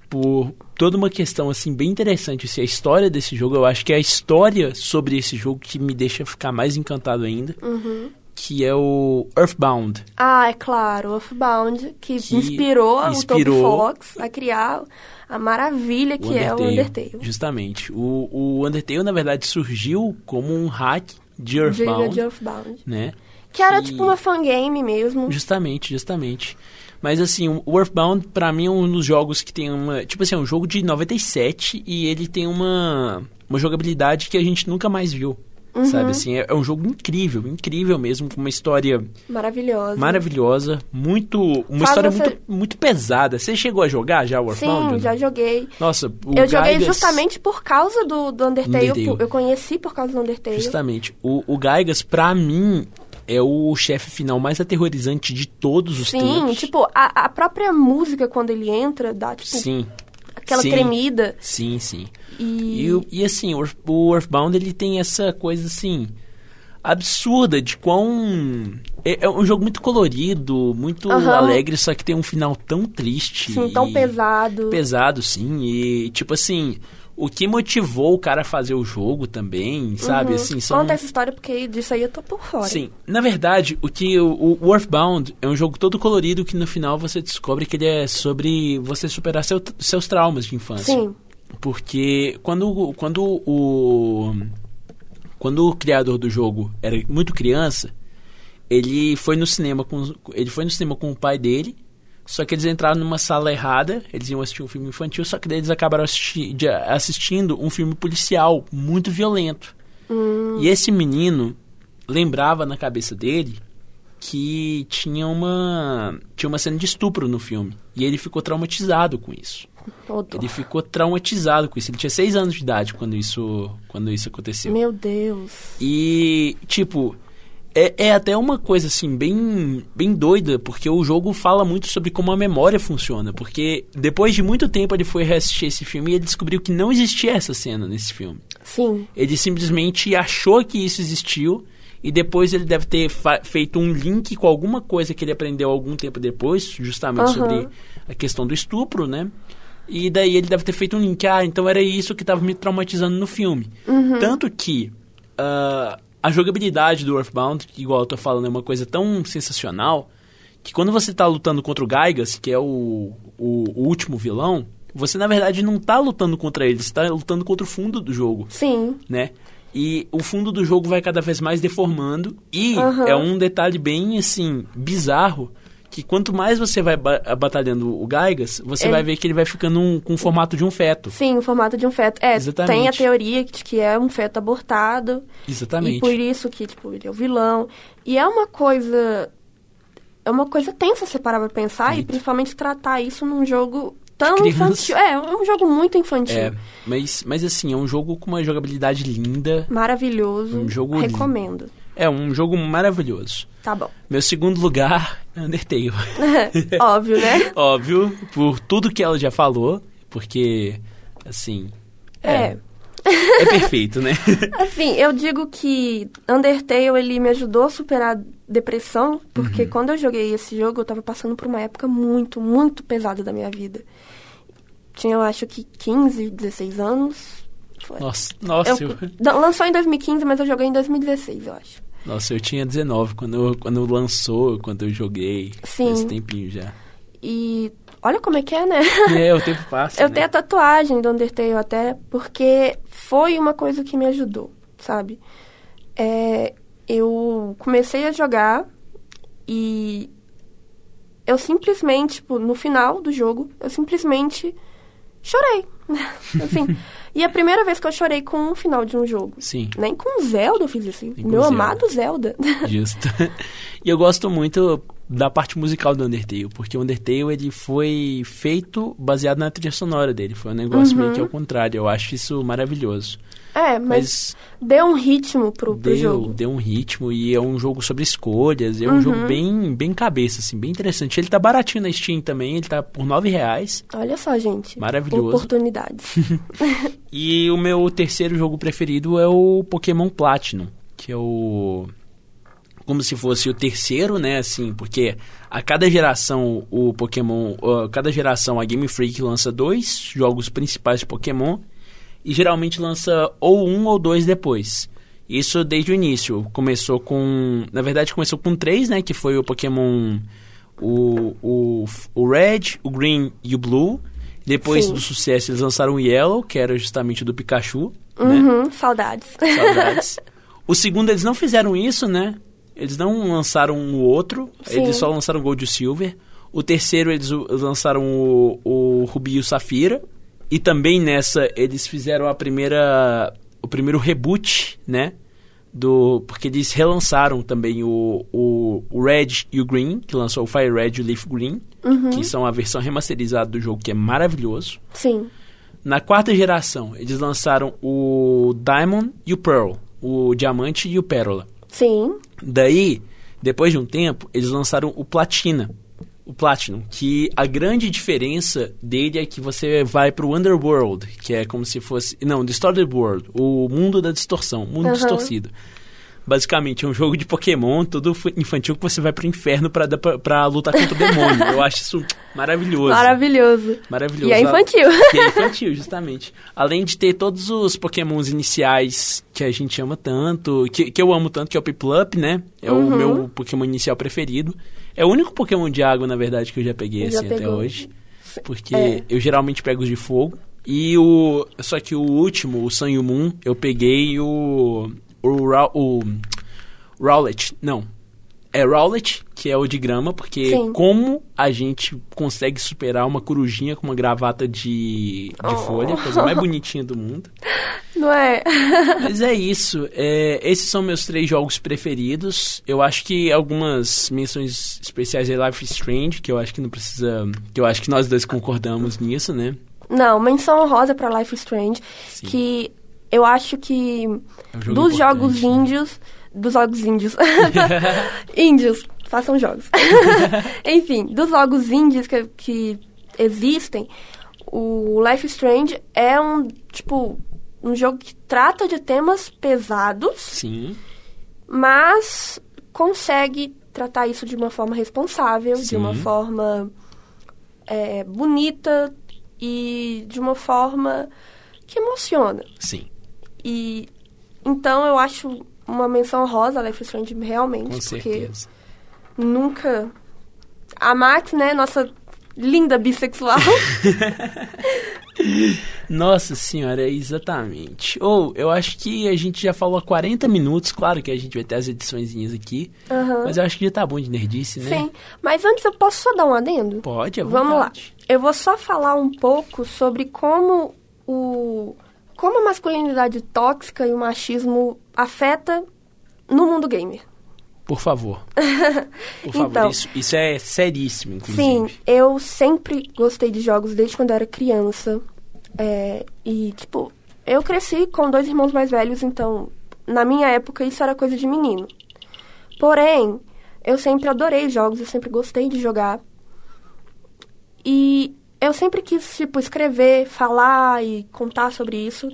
por toda uma questão assim bem interessante, assim, a história desse jogo, eu acho que é a história sobre esse jogo que me deixa ficar mais encantado ainda, Uhum. que é o Earthbound. Ah, é claro, Earthbound, que, Que inspirou, o inspirou- Toby Fox a criar a maravilha que é o Undertale. Justamente. O, o Undertale, na verdade, surgiu como um hack de Earthbound, de Earthbound. né? Que era Que- tipo uma fangame mesmo. Justamente, justamente. Mas assim, o Earthbound pra mim é um dos jogos que tem uma, tipo assim, é um jogo de 97 e ele tem uma uma jogabilidade que a gente nunca mais viu. Uhum. Sabe assim, é, é um jogo incrível, incrível mesmo, com uma história Maravilhosa. maravilhosa, muito uma Faz história você- muito muito pesada. Você chegou a jogar já o Earthbound? Sim, já joguei. Nossa, o eu joguei Gaigas- justamente por causa do, do Undertale. Undertale. Eu conheci por causa do Undertale. Justamente. O, o Gaigas, pra mim, é o chefe final mais aterrorizante de todos os Sim, tempos. tipo, a, a própria música quando ele entra dá, tipo, Sim, aquela sim. tremida. sim, sim. E, E, o- e assim, o o Earthbound ele tem essa coisa assim absurda de quão é, é um jogo muito colorido, muito Aham. alegre, só que tem um final tão triste, assim, tão pesado. pesado, sim. E tipo assim, o que motivou o cara a fazer o jogo também, sabe? Uhum. Assim, são... Conta essa história porque disso aí eu tô por fora. Sim, na verdade, o que o, o Earthbound é um jogo todo colorido que no final você descobre que ele é sobre você superar seu, seus traumas de infância. Sim. Porque quando, quando o quando o criador do jogo era muito criança, ele foi no cinema com ele foi no cinema com o pai dele. Só que eles entraram numa sala errada, eles iam assistir um filme infantil, só que daí eles acabaram assisti assistindo um filme policial muito violento. E esse menino lembrava na cabeça dele que tinha uma tinha uma cena de estupro no filme. E ele ficou traumatizado com isso. Dó. Ele ficou traumatizado com isso. Ele tinha seis anos de idade quando isso, quando isso aconteceu. Meu Deus. E, tipo, é, é até uma coisa, assim, bem, bem doida, porque o jogo fala muito sobre como a memória funciona. Porque depois de muito tempo ele foi reassistir esse filme e ele descobriu que não existia essa cena nesse filme. Sim. Ele simplesmente achou que isso existiu e depois ele deve ter feito um link com alguma coisa que ele aprendeu algum tempo depois, justamente Aham. sobre a questão do estupro, né? E daí ele deve ter feito um link. Ah, então era isso que estava me traumatizando no filme. Tanto que ah, a jogabilidade do Earthbound, que igual eu tô falando, é uma coisa tão sensacional que quando você tá lutando contra o Gaigas, que é o, o, o último vilão, você na verdade não tá lutando contra ele, você tá lutando contra o fundo do jogo Sim. né? E o fundo do jogo vai cada vez mais deformando. E Aham. é um detalhe bem, assim, bizarro. Que quanto mais você vai ba- batalhando o Gaigas, você Ele- vai ver que ele vai ficando um- com o formato de um feto. Sim, o formato de um feto. É, Exatamente. tem a teoria de que é um feto abortado. Exatamente. E por isso que, tipo, ele é o vilão. E é uma coisa. É uma coisa tensa você parar pra pensar e Muito. principalmente tratar isso num jogo tão criança. infantil. É, é um jogo muito infantil. É, mas, mas assim, é um jogo com uma jogabilidade linda. Maravilhoso. Um jogo Recomendo. É um jogo maravilhoso. Tá bom. Meu segundo lugar é Undertale. [LAUGHS] Óbvio, né? [LAUGHS] Óbvio, por tudo que ela já falou, porque, assim. É, É. é perfeito, né? [LAUGHS] Assim, eu digo que Undertale ele me ajudou a superar depressão, porque Uhum. quando eu joguei esse jogo, eu tava passando por uma época muito, muito pesada da minha vida. Tinha, eu acho que 15, 16 anos. Foi. Nossa, nossa, Eu- eu, lançou em 2015, mas eu joguei em 2016, eu acho. nossa, eu tinha 19 quando, quando lançou, quando eu joguei. Sim. Esse tempinho já. E olha como é que é, né? [LAUGHS] É, o tempo passa. [LAUGHS] Eu né? tenho a tatuagem do Undertale até, porque foi uma coisa que me ajudou, sabe? É, eu comecei a jogar e eu simplesmente, tipo, no final do jogo, eu simplesmente chorei. [LAUGHS] assim, e a primeira vez que eu chorei com um final de um jogo. Sim, Nem com Zelda eu fiz assim. Nem com Meu Zelda. amado Zelda. [LAUGHS] justo. e eu gosto muito da parte musical do Undertale, porque o Undertale ele foi feito baseado na trilha sonora dele. Foi um negócio Uhum. meio que ao contrário. Eu acho isso maravilhoso. É, mas, Mas deu um ritmo pro, pro deu, jogo. deu um ritmo e é um jogo sobre escolhas. É um Uhum. jogo bem, bem cabeça, assim, bem interessante. Ele tá baratinho na Steam também, ele tá por nove reais. Olha só, gente. Maravilhoso. Oportunidades. [LAUGHS] [LAUGHS] E o meu terceiro jogo preferido é o Pokémon Platinum, que é o como se fosse o terceiro, né, assim, porque a cada geração o Pokémon, a cada geração a Game Freak lança dois jogos principais de Pokémon e geralmente lança ou um ou dois depois. Isso desde o início. Começou com, na verdade começou com três, né, que foi o Pokémon o, o, o Red, o Green e o Blue. Depois Sim. do sucesso eles lançaram o Yellow, que era justamente o do Pikachu, né? Uhum, saudades. Saudades. [LAUGHS] o segundo eles não fizeram isso, né? Eles não lançaram o outro, Sim. eles só lançaram o Gold e o Silver. O terceiro eles lançaram o, o Rubi e o Safira. E também nessa eles fizeram a primeira o primeiro reboot, né? Do, porque eles relançaram também o, o, o Red e o Green, que lançou o Fire Red e o Leaf Green, Uhum. que são a versão remasterizada do jogo, que é maravilhoso. Sim. Na quarta geração, eles lançaram o Diamond e o Pearl, o Diamante e o Pérola. Sim. Daí, depois de um tempo, eles lançaram o Platina, o Platinum, que a grande diferença dele é que você vai pro Underworld, que é como se fosse, não, Distorted World, o mundo da distorção, mundo Aham. distorcido. Basicamente, é um jogo de Pokémon, todo infantil, que você vai pro inferno pra, dar pra, pra lutar contra o demônio. Eu acho isso maravilhoso. Maravilhoso. Maravilhoso. E é infantil. Que é infantil, justamente. Além de ter todos os pokémons iniciais que a gente ama tanto, que, que eu amo tanto, que é o Piplup, né? É Uhum. o meu pokémon inicial preferido. É o único pokémon de água, na verdade, que eu já peguei Já assim até hoje. Porque É. eu geralmente pego os de fogo. E o. Só que o último, o Sun e o Moon, eu peguei o. O. Ra- o Rowlet. Não. É Rowlet, que é o de grama, porque Sim. como a gente consegue superar uma corujinha com uma gravata de, de Oh. folha, coisa mais bonitinha do mundo. [LAUGHS] Não é? [LAUGHS] Mas é isso. É, esses são meus três jogos preferidos. Eu acho que algumas menções especiais é Life is Strange, que eu acho que não precisa. Que eu acho que nós dois concordamos nisso, né? Não, menção honrosa pra Life is Strange, Sim. que eu acho que É um jogo dos importante, jogos né? índios, dos jogos índios, [LAUGHS] índios, façam jogos. [LAUGHS] Enfim, dos jogos índios que, que existem, o Life is Strange é um, tipo, um jogo que trata de temas pesados, Sim. mas consegue tratar isso de uma forma responsável, de uma forma é, bonita e de uma forma que emociona. Sim. E então eu acho uma menção rosa a Life is Strange realmente, Com porque certeza. nunca a Max, né, nossa linda bissexual, [LAUGHS] Nossa senhora, exatamente. Ou, eu acho que a gente já falou há 40 minutos, claro que a gente vai ter as ediçõezinhas aqui, Aham. mas eu acho que já tá bom de nerdice, né? sim. Mas antes eu posso só dar um adendo? Pode, à Vamos lá. Eu vou só falar um pouco sobre como o como a masculinidade tóxica e o machismo afeta no mundo gamer. Por favor. [LAUGHS] Por favor, Então. isso, isso é seríssimo, inclusive. Sim, eu sempre gostei de jogos desde quando eu era criança. É, e, tipo, eu cresci com dois irmãos mais velhos, então, na minha época, isso era coisa de menino. Porém, eu sempre adorei jogos, eu sempre gostei de jogar. E eu sempre quis, tipo, escrever, falar e contar sobre isso.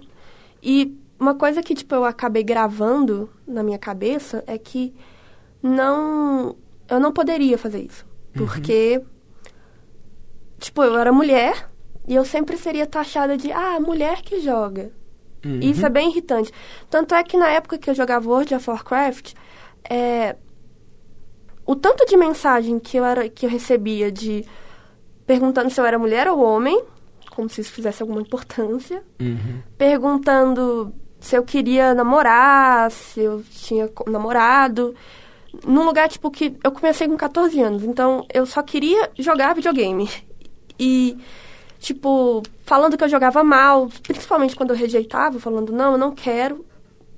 E uma coisa que, tipo, eu acabei gravando na minha cabeça é que não... Eu não poderia fazer isso. Porque, tipo, eu era mulher e eu sempre seria taxada de, ah, mulher que joga. Uhum. E Isso é bem irritante. Tanto é que na época que eu jogava World of Warcraft, é, o tanto de mensagem que eu, era, que eu recebia de perguntando se eu era mulher ou homem, como se isso fizesse alguma importância, Uhum. perguntando se eu queria namorar, se eu tinha namorado. Num lugar, tipo, que eu comecei com 14 anos, então eu só queria jogar videogame. E, tipo, falando que eu jogava mal, principalmente quando eu rejeitava, falando, não, eu não quero.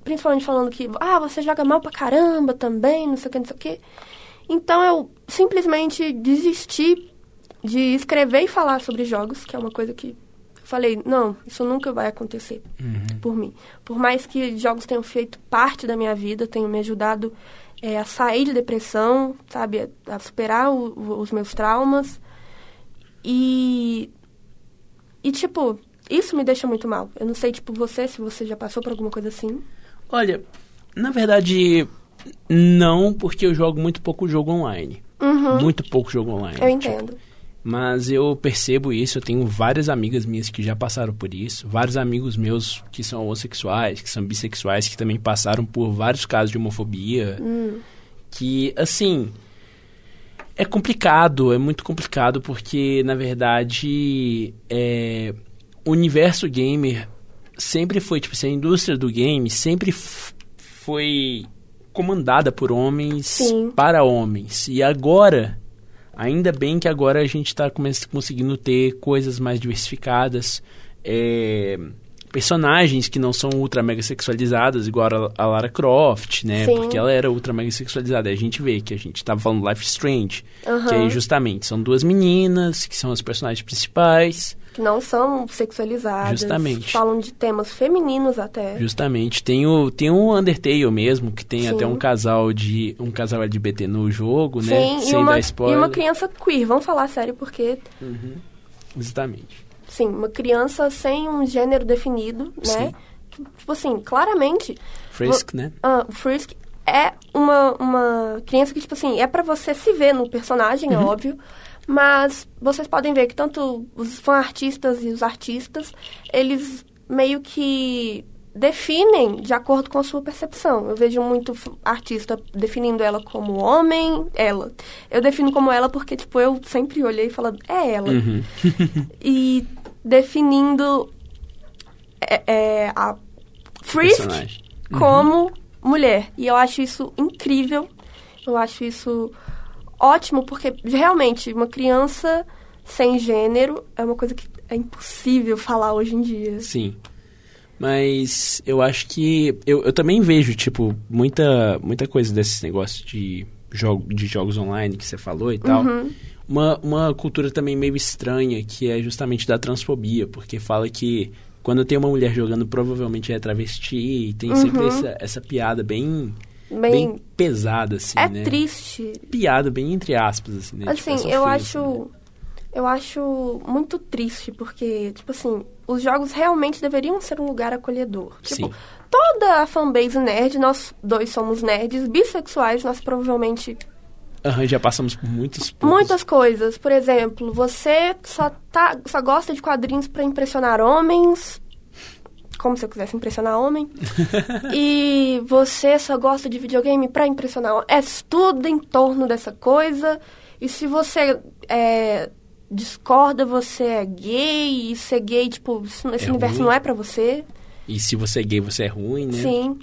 Principalmente falando que, ah, você joga mal pra caramba também, não sei o que, não sei o que. Então eu simplesmente desisti de escrever e falar sobre jogos, que é uma coisa que eu falei, não, isso nunca vai acontecer Uhum. por mim. Por mais que jogos tenham feito parte da minha vida, tenham me ajudado é, a sair de depressão, sabe, a, a superar o- o- os meus traumas. E e tipo, isso me deixa muito mal. Eu não sei, tipo, você, se você já passou por alguma coisa assim. Olha, na verdade, não, porque eu jogo muito pouco jogo online. Uhum. Muito pouco jogo online. Eu tipo, entendo. Mas eu percebo isso, eu tenho várias amigas minhas que já passaram por isso, vários amigos meus que são homossexuais, que são bissexuais, que também passaram por vários casos de homofobia. Hum. Que, assim, é complicado, é muito complicado, porque, na verdade, é, o universo gamer sempre foi, tipo assim, a indústria do game sempre foi comandada por homens Sim. para homens. E agora, ainda bem que agora a gente está conseguindo ter coisas mais diversificadas, é, personagens que não são ultra mega sexualizadas, igual a, a Lara Croft, né? Sim. Porque ela era ultra mega sexualizada. A gente vê que a gente tava falando Life Strange, Aham. que aí justamente são duas meninas, que são as personagens principais. Que não são sexualizadas. Justamente. Falam de temas femininos até. Justamente. Tem o, tem o Undertale mesmo, que tem Sim. até um casal de. um casal LGBT no jogo, né? Sim, e Sem uma, dar e spoiler. uma criança queer. Vamos falar sério, porque, Exatamente. sim, uma criança sem um gênero definido, né? Sim. Tipo assim, claramente, Frisk, né? o Frisk é uma, uma criança que, tipo assim, é para você se ver no personagem, é óbvio. Mas vocês podem ver que tanto os fã-artistas e os artistas, eles meio que definem de acordo com a sua percepção. Eu vejo muito artista definindo ela como homem, ela. Eu defino como ela porque, tipo, eu sempre olhei e falei, é ela. Uhum. [LAUGHS] E definindo é, é, a Frisk como mulher. E eu acho isso incrível. Eu acho isso ótimo, porque realmente uma criança sem gênero é uma coisa que é impossível falar hoje em dia. Sim. Mas eu acho que. Eu, eu também vejo, tipo, muita, muita coisa desse negócio de, jogo, de jogos online que você falou e tal. Uhum. Uma, uma cultura também meio estranha, que é justamente da transfobia, porque fala que quando tem uma mulher jogando, provavelmente é travesti, e tem sempre Uhum. essa, essa piada bem, Bem, bem pesada, assim, é né? triste. Piada bem entre aspas, assim, né? Tipo, Assim, essa eu ofensa, acho. né? Eu acho muito triste, porque, tipo assim, os jogos realmente deveriam ser um lugar acolhedor. Tipo, Sim. toda a fanbase nerd, nós dois somos nerds, bissexuais, nós provavelmente Aham, já passamos por muitos pontos. Muitas coisas. Por exemplo, você só, tá, só gosta de quadrinhos pra impressionar homens. Como se eu quisesse impressionar homem. e você só gosta de videogame pra impressionar homem. É tudo em torno dessa coisa. E se você é, discorda, você é gay. E ser gay, tipo, esse É universo ruim. não é pra você. E se você é gay, você é ruim, né? Sim.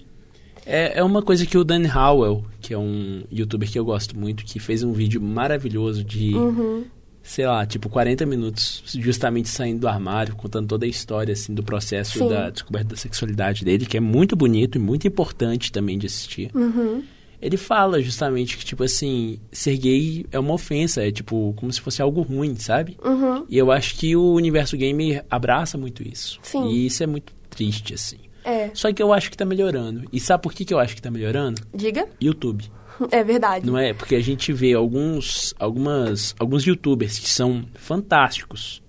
É, é uma coisa que o Dan Howell, que é um youtuber que eu gosto muito, que fez um vídeo maravilhoso de, Uhum. Sei lá, tipo 40 minutos, justamente saindo do armário, contando toda a história, assim, do processo Sim. da descoberta da sexualidade dele, que é muito bonito e muito importante também de assistir. Uhum. Ele fala justamente que, tipo assim, ser gay é uma ofensa, é tipo, como se fosse algo ruim, sabe? Uhum. E eu acho que o universo gamer abraça muito isso. Sim. E isso é muito triste, assim. É. Só que eu acho que tá melhorando. E sabe por que, que eu acho que tá melhorando? Diga. YouTube. É verdade. Não é? Porque a gente vê alguns, algumas, alguns youtubers que são fantásticos.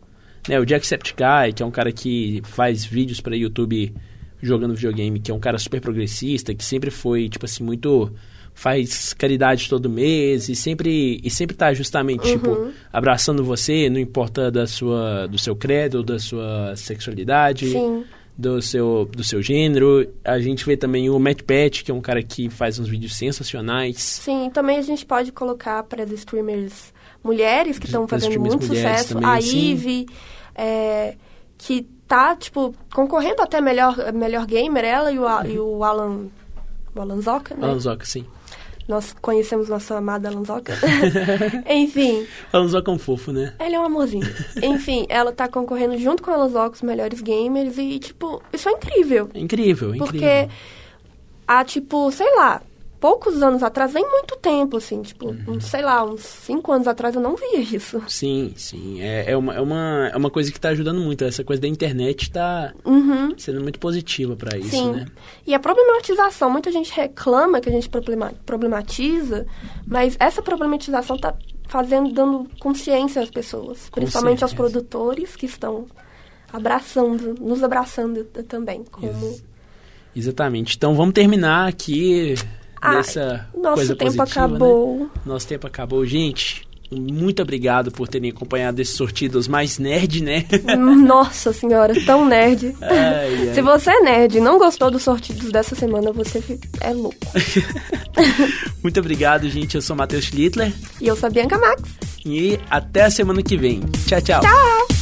Né? O Jacksepticeye, que é um cara que faz vídeos pra YouTube jogando videogame, que é um cara super progressista, que sempre foi, tipo assim, muito faz caridade todo mês e sempre e sempre tá justamente tipo abraçando você, não importa da sua do seu credo, da sua sexualidade Sim. Do seu, do seu gênero. A gente vê também o Matt Pat, que é um cara que faz uns vídeos sensacionais. Sim, também a gente pode colocar para as streamers mulheres que estão fazendo muito sucesso. também, a sim. Ivy, é, que tá, tipo, concorrendo até melhor, melhor gamer, ela e o, e o Alan. O Alan Zoka, né? Alan Zoka, sim. Nós conhecemos nossa amada Alan Zoka. [LAUGHS] [LAUGHS] Enfim, Alan Zoka é um fofo, né? ele é um amorzinho. [LAUGHS] Enfim, ela tá concorrendo junto com o Alan Zoka, os melhores gamers, e, tipo, isso é incrível. É incrível, é Porque incrível. há, tipo, sei lá, poucos anos atrás, nem muito tempo, assim, tipo, Uhum. sei lá, uns cinco anos atrás eu não via isso. Sim, sim. É, é, uma, é, uma, é uma coisa que tá ajudando muito. Essa coisa da internet tá Uhum. sendo muito positiva pra isso, Sim. né? E a problematização, muita gente reclama que a gente problema- problematiza, mas essa problematização tá fazendo, dando consciência às pessoas, Com principalmente aos certeza. produtores que estão abraçando, nos abraçando também, como Ex- Exatamente. Então vamos terminar aqui Ah, dessa nosso coisa tempo positiva, né? acabou. Nosso tempo acabou. Gente, muito obrigado por terem acompanhado esse sorteio dos mais nerd, né? Nossa senhora, tão nerd. [LAUGHS] Ai, ai. Se você é nerd e não gostou dos sortidos dessa semana, você é louco. [LAUGHS] Muito obrigado, gente. Eu sou Matheus Schlittler E eu sou a Bianca Max. e até a semana que vem. Tchau, tchau. Tchau!